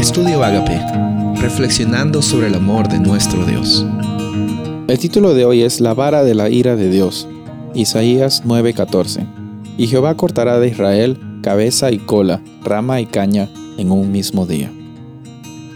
Estudio Agape, reflexionando sobre el amor de nuestro Dios. El título de hoy es La vara de la ira de Dios. Isaías 9:14. Y Jehová cortará de Israel cabeza y cola, rama y caña en un mismo día.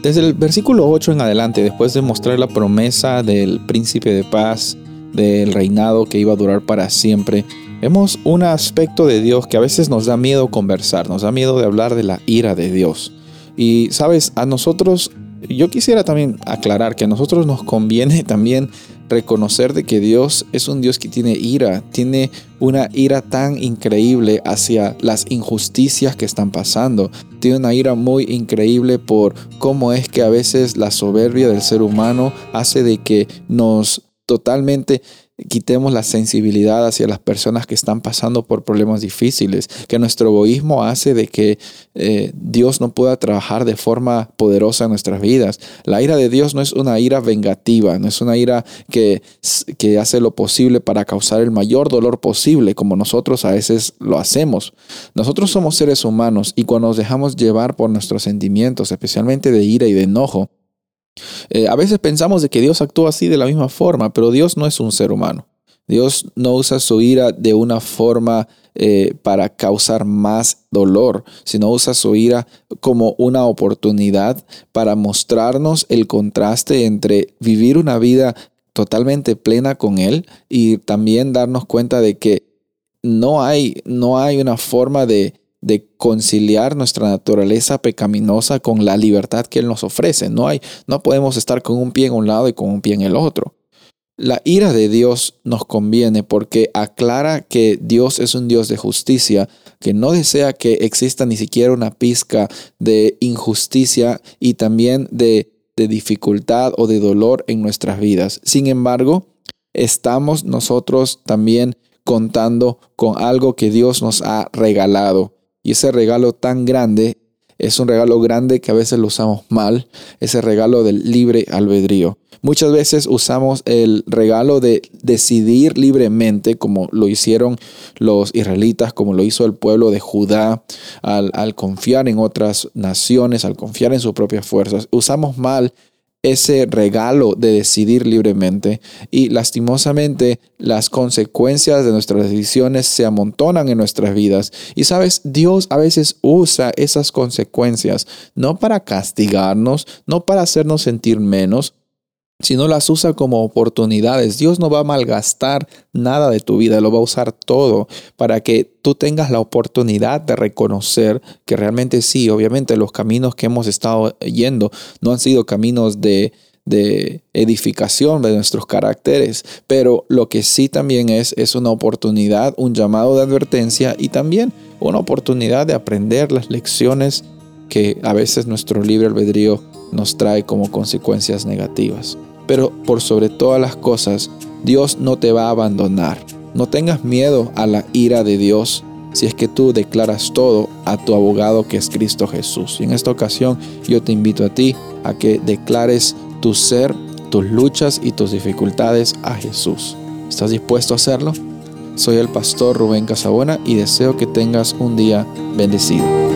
Desde el versículo 8 en adelante, después de mostrar la promesa del príncipe de paz, del reinado que iba a durar para siempre, vemos un aspecto de Dios que a veces nos da miedo conversar, nos da miedo de hablar de la ira de Dios. Y sabes, a nosotros, yo quisiera también aclarar que a nosotros nos conviene también reconocer de que Dios es un Dios que tiene ira, tiene una ira tan increíble hacia las injusticias que están pasando, tiene una ira muy increíble por cómo es que a veces la soberbia del ser humano hace de que nos totalmente quitemos la sensibilidad hacia las personas que están pasando por problemas difíciles, que nuestro egoísmo hace de que eh, Dios no pueda trabajar de forma poderosa en nuestras vidas. La ira de Dios no es una ira vengativa, no es una ira que, que hace lo posible para causar el mayor dolor posible, como nosotros a veces lo hacemos. Nosotros somos seres humanos y cuando nos dejamos llevar por nuestros sentimientos, especialmente de ira y de enojo, eh, a veces pensamos de que Dios actúa así de la misma forma, pero Dios no es un ser humano. Dios no usa su ira de una forma eh, para causar más dolor, sino usa su ira como una oportunidad para mostrarnos el contraste entre vivir una vida totalmente plena con Él y también darnos cuenta de que no hay, no hay una forma de, de conciliar nuestra naturaleza pecaminosa con la libertad que Él nos ofrece. No, hay, no podemos estar con un pie en un lado y con un pie en el otro. La ira de Dios nos conviene porque aclara que Dios es un Dios de justicia, que no desea que exista ni siquiera una pizca de injusticia y también de, de dificultad o de dolor en nuestras vidas. Sin embargo, estamos nosotros también contando con algo que Dios nos ha regalado. Y ese regalo tan grande es un regalo grande que a veces lo usamos mal, ese regalo del libre albedrío. Muchas veces usamos el regalo de decidir libremente, como lo hicieron los israelitas, como lo hizo el pueblo de Judá, al, al confiar en otras naciones, al confiar en sus propias fuerzas. Usamos mal ese regalo de decidir libremente y lastimosamente las consecuencias de nuestras decisiones se amontonan en nuestras vidas. Y sabes, Dios a veces usa esas consecuencias no para castigarnos, no para hacernos sentir menos, sino las usa como oportunidades. Dios no va a malgastar nada de tu vida, lo va a usar todo para que tú tengas la oportunidad de reconocer que realmente sí, obviamente los caminos que hemos estado yendo no han sido caminos de, de edificación de nuestros caracteres, pero lo que sí también es es una oportunidad, un llamado de advertencia y también una oportunidad de aprender las lecciones que a veces nuestro libre albedrío nos trae como consecuencias negativas. Pero por sobre todas las cosas, Dios no te va a abandonar. No tengas miedo a la ira de Dios si es que tú declaras todo a tu abogado que es Cristo Jesús. Y en esta ocasión yo te invito a ti a que declares tu ser, tus luchas y tus dificultades a Jesús. ¿Estás dispuesto a hacerlo? Soy el pastor Rubén Casabona y deseo que tengas un día bendecido.